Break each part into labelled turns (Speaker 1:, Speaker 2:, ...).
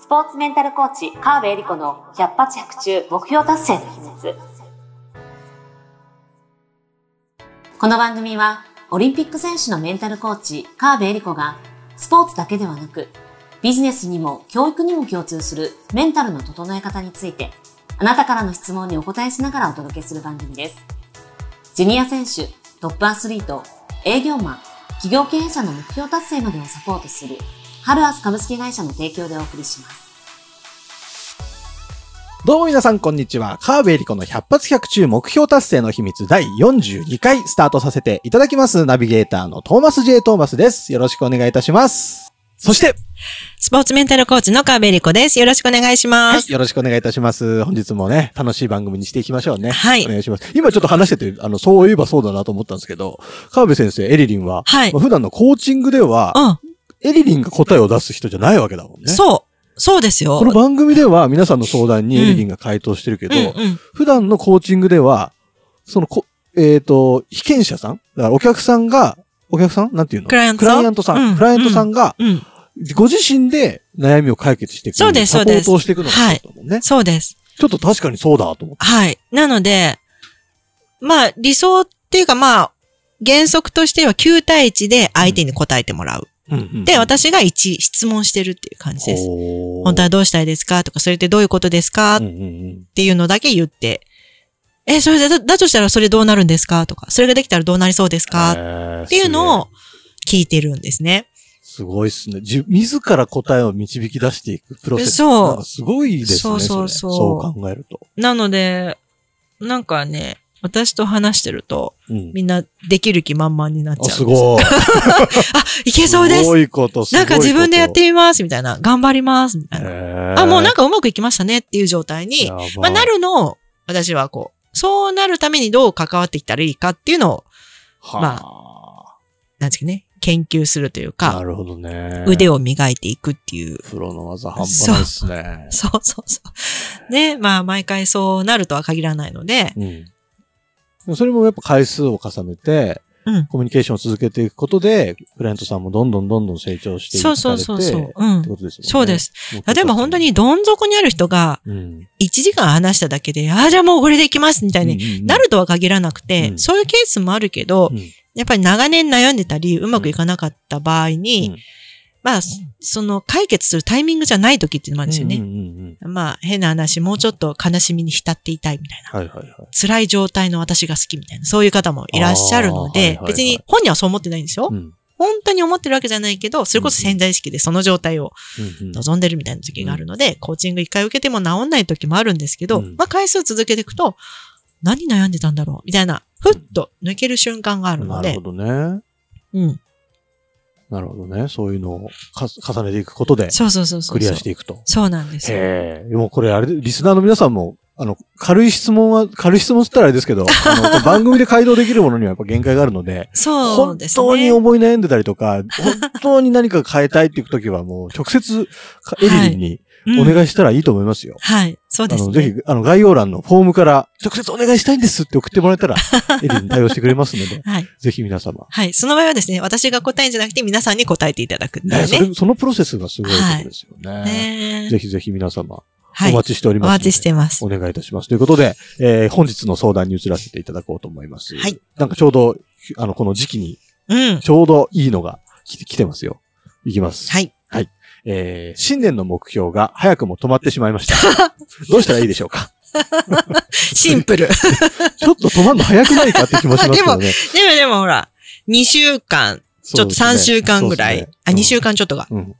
Speaker 1: スポーツメンタルコーチ、川辺恵里子の百発百中目標達成の秘密。この番組は、オリンピック選手のメンタルコーチ、川辺恵里子が、スポーツだけではなく、ビジネスにも教育にも共通するメンタルの整え方について、あなたからの質問にお答えしながらお届けする番組です。ジュニア選手、トップアスリート、営業マン、企業経営者の目標達成までをサポートする、ハルアス株式会社の提供でお送りします。
Speaker 2: どうも皆さん、こんにちは。川辺エリコの100発100中目標達成の秘密第42回スタートさせていただきます。ナビゲーターのトーマス J. トーマスです。よろしくお願いいたします。そして、
Speaker 3: スポーツメンタルコーチの川辺理子です。よろしくお願いします。
Speaker 2: よろしくお願いいたします。本日もね、楽しい番組にしていきましょうね。
Speaker 3: はい
Speaker 2: お願いします。今ちょっと話してて、あの、そういえばそうだなと思ったんですけど、川辺先生、エリリンは、
Speaker 3: はい
Speaker 2: まあ普段のコーチングでは、
Speaker 3: うん。
Speaker 2: エリリンが答えを出す人じゃないわけだもんね。
Speaker 3: そう。そうですよ。
Speaker 2: この番組では皆さんの相談にエリリンが回答してるけど、
Speaker 3: うんうん。
Speaker 2: 普段のコーチングでは、そのこ、えっ、と、被験者さんだからお客さんが、お客さん？なんていうの？
Speaker 3: クライアントさん？
Speaker 2: クライアントさん。
Speaker 3: うん
Speaker 2: クライアントさんが、
Speaker 3: うん。
Speaker 2: ご自身で悩みを解決していく。
Speaker 3: そうです
Speaker 2: サポート
Speaker 3: そうです
Speaker 2: をしていくのがそうだもんね。
Speaker 3: そうです。
Speaker 2: ちょっと確かにそうだと思って。
Speaker 3: はい。なので、まあ、理想っていうかまあ、原則としては9対1で相手に答えてもらう。
Speaker 2: うんうんうん
Speaker 3: で、私が1質問してるっていう感じです。本当はどうしたいですか？とか、それってどういうことですか？っ
Speaker 2: うんうんうん
Speaker 3: ていうのだけ言って、え、それでだ、だとしたらそれどうなるんですか？とか、それができたらどうなりそうですか？っていうのを聞いてるんですね。
Speaker 2: すごいっすね。じ自ら答えを導き出していくプロセス。
Speaker 3: そう
Speaker 2: すごいですね。
Speaker 3: そうそう
Speaker 2: れ
Speaker 3: そう
Speaker 2: そう考えると。
Speaker 3: なので、なんかね、私と話してると、
Speaker 2: うん。
Speaker 3: みんなできる気満々になっちゃうす
Speaker 2: すごい。
Speaker 3: あ、いけそうです
Speaker 2: すごいこと、すごこと
Speaker 3: ないんか自分でやってみますみたいな。頑張りますみたいな。
Speaker 2: な
Speaker 3: あ、もうなんかうまくいきましたねっていう状態に、まあ、なるのを、私はこう、そうなるためにどう関わってきたらいいかっていうのを、
Speaker 2: は
Speaker 3: まなんですかね、研究するという
Speaker 2: な
Speaker 3: か、
Speaker 2: るほどね。
Speaker 3: 腕を磨いていくっていう。
Speaker 2: プロの技半端ないですね。
Speaker 3: そうそうそう。ね、まあ毎回そうなるとは限らないので、
Speaker 2: うん。それもやっぱ回数を重ねて、
Speaker 3: うん。
Speaker 2: コミュニケーションを続けていくことで、クライアントさんもどんどんどんどん成長してい
Speaker 3: そう
Speaker 2: く
Speaker 3: そうそうそう。うん
Speaker 2: って。ことですよね。
Speaker 3: そうです。例えば本当にどん底にある人が
Speaker 2: うん、
Speaker 3: 1時間話しただけで、ああ、じゃあもうこれでいきますみたいに
Speaker 2: に
Speaker 3: なるとは限らなくて、
Speaker 2: うん
Speaker 3: そういうケースもあるけど、
Speaker 2: うん
Speaker 3: やっぱり長年悩んでたり、うまくいかなかった場合に、
Speaker 2: うん
Speaker 3: まあ、そその解決するタイミングじゃない時っていうのもあるんですよね。
Speaker 2: うんうんうん
Speaker 3: まあ、変な話、もうちょっと悲しみに浸っていたいみたいな。
Speaker 2: はいはいはい。
Speaker 3: 辛い状態の私が好きみたいな、そういう方もいらっしゃるので、
Speaker 2: あーはいはいはい
Speaker 3: 別に本人はそう思ってないんですよ。
Speaker 2: うん
Speaker 3: 本当に思ってるわけじゃないけど、それこそ潜在意識でその状態を望んでるみたいな時があるので、コーチング一回受けても治んない時もあるんですけど、
Speaker 2: うん
Speaker 3: まあ回数続けていくと、何悩んでたんだろうみたいな、ふっと抜ける瞬間があるので
Speaker 2: なるほ、どね。
Speaker 3: うん。
Speaker 2: なるほどね。そういうのをか重ねていくことで、
Speaker 3: そうそうそう。
Speaker 2: クリアしていくと。
Speaker 3: そうなんですよ。
Speaker 2: へえ。でもこれあれで、リスナーの皆さんも、あの、軽い質問は、軽い質問って言ったらあれですけど、あの番組で回答できるものにはやっぱ限界があるので、
Speaker 3: そう
Speaker 2: 本
Speaker 3: ですね。
Speaker 2: 当に思い悩んでたりとか、本当に何か変えたいっていう時はもう直接、かエリリンにお
Speaker 3: うん
Speaker 2: 願いしたらいいと思いますよ。
Speaker 3: はい。そう
Speaker 2: あの、
Speaker 3: ですね。
Speaker 2: ぜひ、あの、概要欄のフォームから直接お願いしたいんですって送ってもらえたら、エリリン対応してくれますので、
Speaker 3: はい。
Speaker 2: ぜひ皆様。
Speaker 3: はい。その場合はですね、私が答えんじゃなくて皆さんに答えていただくっていう
Speaker 2: ね、そ
Speaker 3: ね。
Speaker 2: れ、そのプロセスがすごいことですよね。ぜひぜひ皆様、
Speaker 3: はい。
Speaker 2: お待ちしております。
Speaker 3: お待ちしてます。
Speaker 2: お願いいたします。ということで、えー本日の相談に移らせていただこうと思います。
Speaker 3: はい。
Speaker 2: なんかちょうど、あの、この時期に、
Speaker 3: うん。
Speaker 2: ちょうどいいのが来て来てますよ。いきます。
Speaker 3: はい。
Speaker 2: えー新年の目標が早くも止まってしまいました。どうしたらいいでしょうか？
Speaker 3: シンプル。
Speaker 2: ちょっと止まるの早くないかって気もしますけどね。
Speaker 3: でもでもほら、2週間、ちょっと3週間ぐらい。あ、2週
Speaker 2: 間。
Speaker 3: 間ちょっとが。
Speaker 2: うん。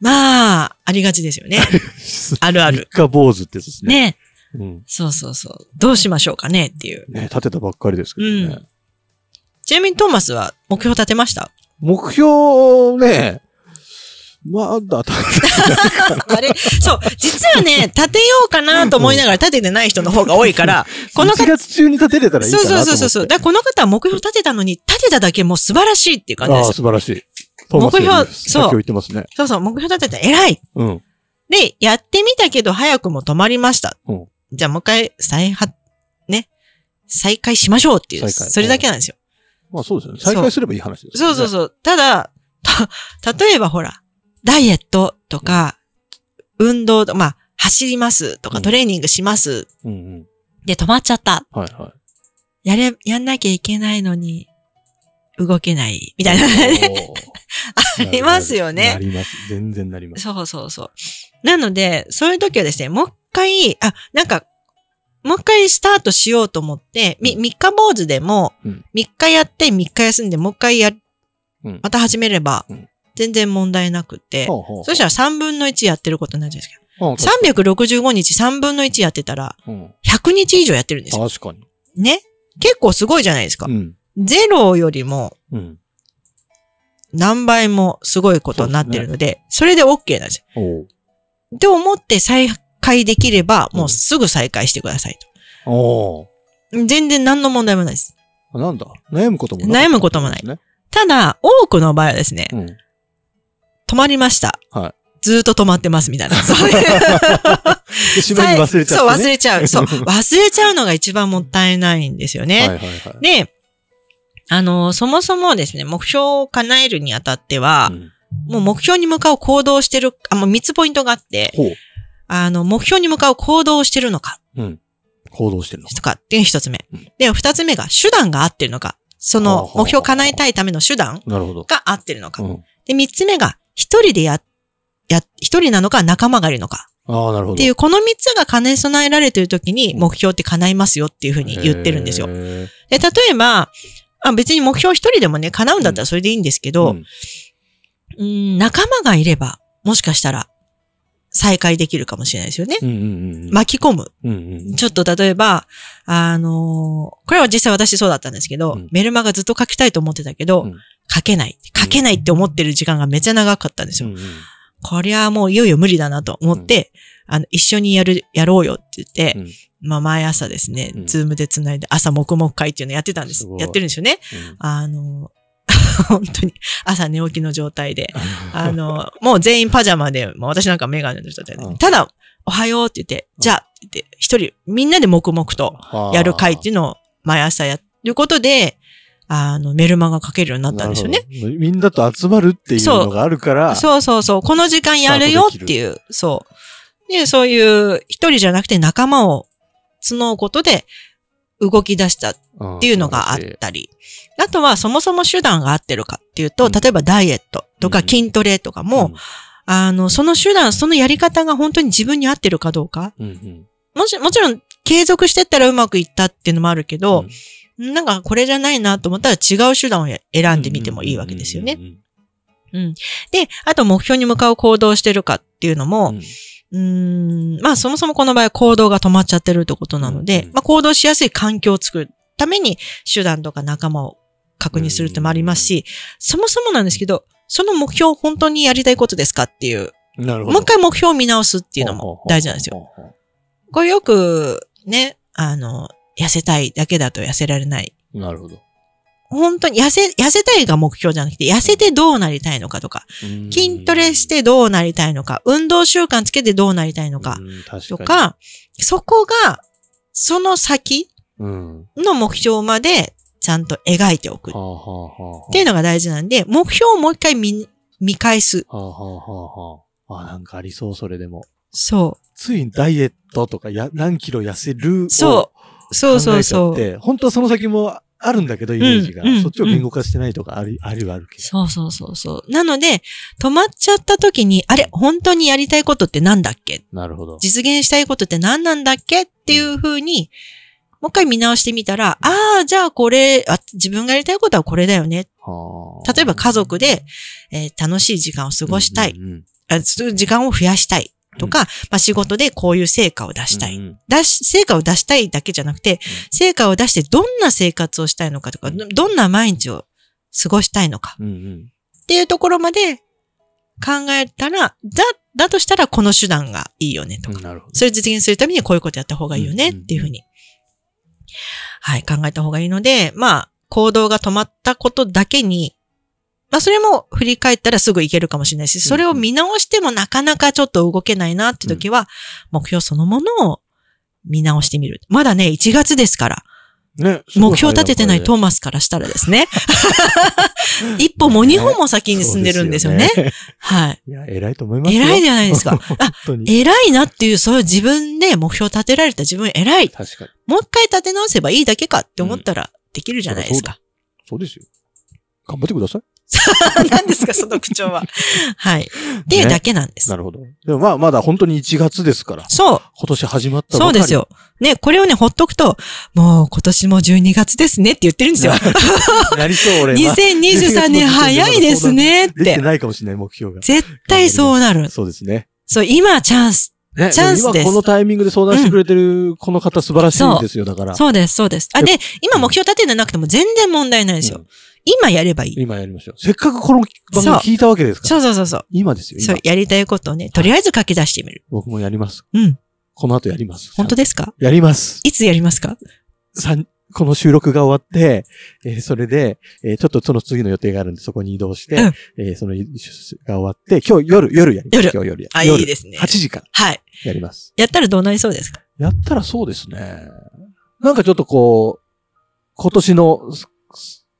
Speaker 3: まあ、ありがちですよね。あるある。
Speaker 2: 三日坊主ってやつですね。
Speaker 3: ね。
Speaker 2: うん。
Speaker 3: そうそうそう。どうしましょうかねっていう。
Speaker 2: ね、立てたばっかりですけどね。
Speaker 3: うんちなみにトーマスは目標立てました？
Speaker 2: 目標ね、まだ立て
Speaker 3: あれそう。実はね、立てようかなと思いながら立ててない人の方が多いから、この
Speaker 2: 1
Speaker 3: 方、
Speaker 2: 月中に立てれたらいいか
Speaker 3: そう
Speaker 2: なと思って。
Speaker 3: そうそうそう。だこの方は目標立てたのに、立てただけもう素晴らしいっていう感じ
Speaker 2: ああ、
Speaker 3: です。
Speaker 2: 素晴らしい。
Speaker 3: 目標そう
Speaker 2: 先を言ってますね。
Speaker 3: そうそう、目標立てた偉い
Speaker 2: うん。
Speaker 3: で、やってみたけど早くも止まりました。
Speaker 2: うん
Speaker 3: じゃあもう一回再発、ね、再開しましょうっていう、
Speaker 2: 再開
Speaker 3: それだけなんですよ。
Speaker 2: まあそうですよね。再開すればいい話ですう。
Speaker 3: そうそうそう。ただ、た、例えばほら、ダイエットとか、運動、まあ、走りますとか
Speaker 2: うん
Speaker 3: トレーニングします。
Speaker 2: うんうん。
Speaker 3: で、止まっちゃった。
Speaker 2: はいはい。
Speaker 3: やれ、やんなきゃいけないのに、動けない。みたいな。
Speaker 2: おー
Speaker 3: ありますよ
Speaker 2: な
Speaker 3: ね。
Speaker 2: ります。全然なります。
Speaker 3: そうそうそう。なので、そういう時はですね、もう一回、あ、なんか、もう一回スタートしようと思って、み、
Speaker 2: うん
Speaker 3: 三日坊主でも
Speaker 2: うん、
Speaker 3: 三日やって三日休んで、もう一回や、
Speaker 2: うん
Speaker 3: また始めれば
Speaker 2: うん、
Speaker 3: 全然問題なくて、
Speaker 2: ほうほう
Speaker 3: そしたら3分の1やってることになるじゃないですか。
Speaker 2: うん確か
Speaker 3: 365日3分の1やってたら、
Speaker 2: にうん
Speaker 3: 100日以上やってるんですよ。
Speaker 2: 確かに。
Speaker 3: ね？結構すごいじゃないですか
Speaker 2: う。ん。
Speaker 3: ゼロよりも
Speaker 2: うん。
Speaker 3: 何倍もすごいことになってるので、それで OK なんですよ。って思って再開できれば、もうすぐ再開してください
Speaker 2: お
Speaker 3: と。全然何の問題もないです。
Speaker 2: ーなんだ？悩むこともなかった
Speaker 3: 悩むこともない
Speaker 2: ね。
Speaker 3: ただ、多くの場合はですね、
Speaker 2: うん。
Speaker 3: 止まりました。
Speaker 2: はい
Speaker 3: ずーっと止まってますみたいな。そう
Speaker 2: 忘れちゃって、ね。
Speaker 3: そう、忘れちゃう。そう、忘れちゃうのが一番もったいないんですよね。
Speaker 2: はいはいはい。
Speaker 3: で、あの、そもそもですね、目標を叶えるにあたっては、
Speaker 2: うん
Speaker 3: もう目標に向かう行動をしてる、あ、もう3つポイントがあって、
Speaker 2: ほう。
Speaker 3: あの、目標に向かう行動をしてるのか、
Speaker 2: うん。行動してるのか。
Speaker 3: とかっていう一つ目
Speaker 2: うん。
Speaker 3: で、二つ目が手段が合ってるのか、その目標を叶えたいための手段
Speaker 2: なるほど。
Speaker 3: が合ってるのか。
Speaker 2: うん。
Speaker 3: で、三つ目が一人でや、や、一人なのか仲間がいるのか。
Speaker 2: ああ、なるほど。
Speaker 3: っていう、この三つが兼ね備えられてる時に目標って叶いますよっていうふうに言ってるんですよ。で、例えば、あ別に目標一人でもね、叶うんだったらそれでいいんですけど、
Speaker 2: うん
Speaker 3: うん、仲間がいれば、もしかしたら、再開できるかもしれないですよね。
Speaker 2: うんうんうん。
Speaker 3: 巻き込む。
Speaker 2: うんうん。
Speaker 3: ちょっと例えば、あのーこれは実際私そうだったんですけど、
Speaker 2: うん
Speaker 3: メルマガずっと書きたいと思ってたけど、
Speaker 2: うん
Speaker 3: 書けない。書けないって思ってる時間がめっちゃ長かったんですよ。
Speaker 2: うんうん。
Speaker 3: こりゃもういよいよ無理だなと思って、あの、一緒にやる、やろうよって言って、
Speaker 2: うん。
Speaker 3: まあ毎朝ですね、
Speaker 2: うん。
Speaker 3: ズームで繋いで朝黙々会っていうのやってたんです。
Speaker 2: す
Speaker 3: やってるんですよね。
Speaker 2: うん。
Speaker 3: あの、本当に朝寝起きの状態で、あの、もう全員パジャマで、もう私なんかメガネの状態で
Speaker 2: うん、
Speaker 3: ただ、おはようって言って、じゃあって言って、一人、みんなで黙々とやる会っていうのを毎朝やることで、あの、メルマガ書けるようになったんですよね。
Speaker 2: みんなと集まるっていうのがあるから、
Speaker 3: そうそうそう。この時間やるよっていう、そう。で、そういう、一人じゃなくて仲間を募うことで動き出したっ
Speaker 2: って
Speaker 3: いうのがあったり。あとは、そもそも手段が合ってるかっていうと、
Speaker 2: うん
Speaker 3: 例えばダイエットとか
Speaker 2: うん
Speaker 3: 筋トレとかも、あの、その手段、そのやり方が本当に自分に合ってるかどうか。
Speaker 2: うんうん
Speaker 3: もちもちろん、継続してったらうまくいったっていうのもあるけど、なんかこれじゃないなと思ったら違う手段を選んでみてもいいわけですよね。
Speaker 2: うん
Speaker 3: うん。で、あと目標に向かう行動をしてるかっていうの
Speaker 2: うん
Speaker 3: も、
Speaker 2: うん。
Speaker 3: うーん、まあそもそもこの場合は行動が止まっちゃってるってことなので、
Speaker 2: うんうん
Speaker 3: まあ行動しやすい環境を作るために手段とか仲間を確認するってもありますし、そもそもなんですけど、その目標本当にやりたいことですかっていう、
Speaker 2: なるほど。
Speaker 3: もう一回目標を見直すっていうのも大事なんですよ。
Speaker 2: よ。
Speaker 3: これよくね、あの、痩せたいだけだと痩せられない。
Speaker 2: なるほど。
Speaker 3: 本当に痩せ、痩せたいが目標じゃなくて、痩せてどうなりたいのかとか、筋トレしてどうなりたいのか、運動習慣つけてどうなりたいのか、と
Speaker 2: か
Speaker 3: か、そこが、その先の目標までちゃんと描いておくっ。ていうのが大事なんで、目標をもう一回見、見返す。
Speaker 2: はあはあはあはあ。あ、なんかありそう、それでも。
Speaker 3: そ
Speaker 2: ついダイエットとかや何キロ痩せるを
Speaker 3: そう。そうそうそう。
Speaker 2: で、本当はその先もあるんだけど、イメージが。
Speaker 3: うんうん
Speaker 2: そっちを言語化してないとかある、あるはあるけど。
Speaker 3: そうそうそうそう。なので、止まっちゃった時に、あれ、本当にやりたいことってなんだっけ？
Speaker 2: なるほど。
Speaker 3: 実現したいことって何なんだっけ？っていう風に、もう一回見直してみたら、ああ、じゃあこれあ、自分がやりたいことはこれだよね。
Speaker 2: はあ
Speaker 3: 例えば家族で、えー楽しい時間を過ごしたい。
Speaker 2: うん
Speaker 3: 時間を増やしたい。とか、まあ、仕事でこういう成果を出したい。
Speaker 2: うんうん。
Speaker 3: 出し、成果を出したいだけじゃなくて、成果を出してどんな生活をしたいのかとか、どどんな毎日を過ごしたいのか。
Speaker 2: うんうん。
Speaker 3: っていうところまで考えたら、だ、だとしたらこの手段がいいよねとか、
Speaker 2: うんなるほど。
Speaker 3: それを実現するためにこういうことやった方がいいよね
Speaker 2: うん。
Speaker 3: っていうふうに、はい、考えた方がいいので、まあ、行動が止まったことだけに、まあ、それも振り返ったらすぐいけるかもしれないし、それを見直してもなかなかちょっと動けないなって時は、目標そのものを見直してみる。まだね、1月ですから、
Speaker 2: ね。
Speaker 3: 目標立ててないトーマスからしたらですね。一歩も二歩も先に進んでるんですよね。
Speaker 2: よね
Speaker 3: はい。
Speaker 2: いや、偉いと思いますよ。
Speaker 3: 偉いじゃないですか。あ。偉いなっていう、そういう自分で目標立てられた自分偉い。
Speaker 2: 確かに。
Speaker 3: もう一回立て直せばいいだけかって思ったらできるじゃないですか。
Speaker 2: そうですよ。頑張ってください。
Speaker 3: 何ですか、その口調は。はい。っていうだけなんです。
Speaker 2: なるほど。でもまあ、まだ本当に1月ですから。
Speaker 3: そう。
Speaker 2: 今年始まったばかり
Speaker 3: そうです。よ。ね、これをね、ほっとくと、もう今年も12月ですねって言ってるんですよ。
Speaker 2: な りそう、俺。
Speaker 3: 2023年早いですねっ
Speaker 2: できて
Speaker 3: て。
Speaker 2: ないかもしれない、目標が。
Speaker 3: 絶対そうなる。
Speaker 2: そうですね。
Speaker 3: そう、今チャンス。
Speaker 2: ね、
Speaker 3: チャンスです
Speaker 2: も今このタイミングで相談してくれてるこの方素晴らしいんですよ、だから。
Speaker 3: そうです、そうです。あ、で、今目標立ててなくても全然問題ないですよ。
Speaker 2: うん
Speaker 3: 今やればいい。
Speaker 2: 今やりましょう。せっかくこの番組聞いたわけですから。
Speaker 3: そうそうそうそう。
Speaker 2: 今ですよ、今
Speaker 3: そう、。やりたいことをね、とりあえず書き出してみる。
Speaker 2: 僕もやります。
Speaker 3: うん。
Speaker 2: この後やります。
Speaker 3: 本当ですか？
Speaker 2: やります。
Speaker 3: いつやりますか？
Speaker 2: さんこの収録が終わって、えーそれで、えーちょっとその次の予定があるんで、そこに移動して、
Speaker 3: うん
Speaker 2: えーそのが終わって、今日夜、夜やります。
Speaker 3: 夜
Speaker 2: 今日夜や
Speaker 3: あ、
Speaker 2: 夜
Speaker 3: いいですね
Speaker 2: 8。時から
Speaker 3: はい。
Speaker 2: やります。
Speaker 3: やったらどうなりそうですか？
Speaker 2: やったらそうですね。なんかちょっとこう、今年のす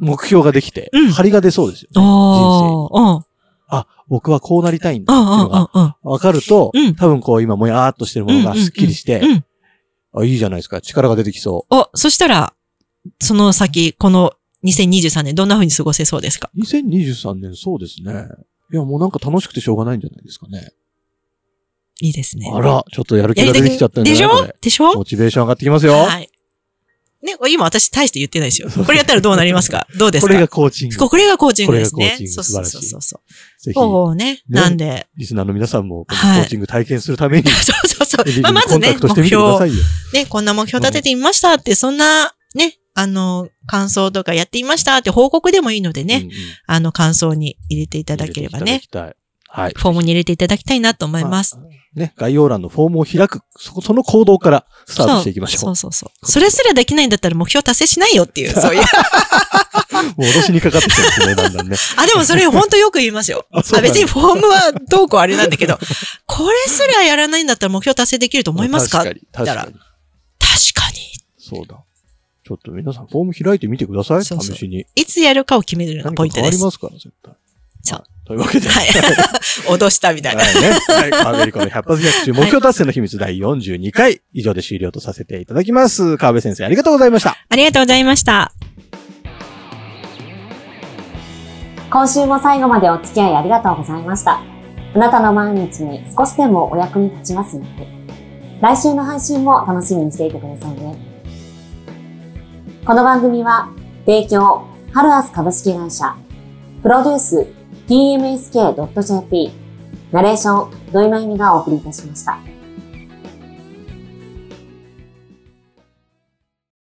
Speaker 2: 目標ができて、
Speaker 3: うん
Speaker 2: 張りが出そうですよ、ね。人生あ、僕はこうなりたいんだ
Speaker 3: うん、
Speaker 2: っていうのが。わかると、
Speaker 3: うん
Speaker 2: 多分こう今もやーっとしてるものがスッキリして。あ、いいじゃないですか。力が出てきそ
Speaker 3: お、そしたら、その先、この2023年どんな風に過ごせそうですか？
Speaker 2: う。2023年そうですね。いや、もうなんか楽しくてしょうがないんじゃないですかね。
Speaker 3: いいですね。
Speaker 2: あら、ちょっとやる気が出てきちゃったんじ
Speaker 3: でしょ
Speaker 2: ゃないこれ
Speaker 3: でしょ？
Speaker 2: モチベーション上がってきますよ。
Speaker 3: はい。ね、今私大して言ってないですよ。これやったらどうなりますか？どうですか？
Speaker 2: これがコーチング。
Speaker 3: これがコーチングですね。
Speaker 2: これがコーチン。グ。
Speaker 3: そうそうそう。そうそう。ね。なんで、
Speaker 2: リスナーの皆さんも、コーチング体験するために、
Speaker 3: そうそうそう。まあ、
Speaker 2: に
Speaker 3: まずね、目標。ね、こんな目標立ててみましたって、そんな、ね、あの、感想とかやってみましたって報告でもいいのでね、あの、感想に入れていただければね、
Speaker 2: 入ていただきたい。はい。
Speaker 3: フォームに入れていただきたいなと思います。
Speaker 2: あ。ね、概要欄のフォームを開く、そこ、その行動からスタートしていきましょ
Speaker 3: そうそうそう。それすらできないんだったら目標達成しないよっていう、そういう。
Speaker 2: う。もう脅しにかかってきてますね、だんだんね。
Speaker 3: あ、でもそれ本当よく言いますよ。
Speaker 2: あそう
Speaker 3: あ、別にフォームはどうこうあれなんだけど、これすらやらないんだったら目標達成できると思いますか？
Speaker 2: 確かに、確かに。
Speaker 3: 確かに。
Speaker 2: そうだ。ちょっと皆さん、フォーム開いてみてください。
Speaker 3: そうそう
Speaker 2: 試しに。
Speaker 3: いつやるかを決めるのがポイントです。
Speaker 2: りますか？ら、絶対。
Speaker 3: そう。
Speaker 2: はい。というわけで。
Speaker 3: はい。脅したみたいな。
Speaker 2: はい。ね。はい。川辺理子の100発100中目標達成の秘密第42回、以上で終了とさせてい。ただきます。川辺先生、ありがとうござい。ました。
Speaker 3: ありがとうござい。ました。
Speaker 1: 今週も最後までお付き合い。ありがとうござい。ました。あなたの毎日に少しでもお役に立ちますように。来週の配信も楽しみにしてい。てください。ね。この番組は、提供、ハルアス株式会社、プロデュース、tmsk.jp、ナレーション、土井まゆみがお送りいたしました。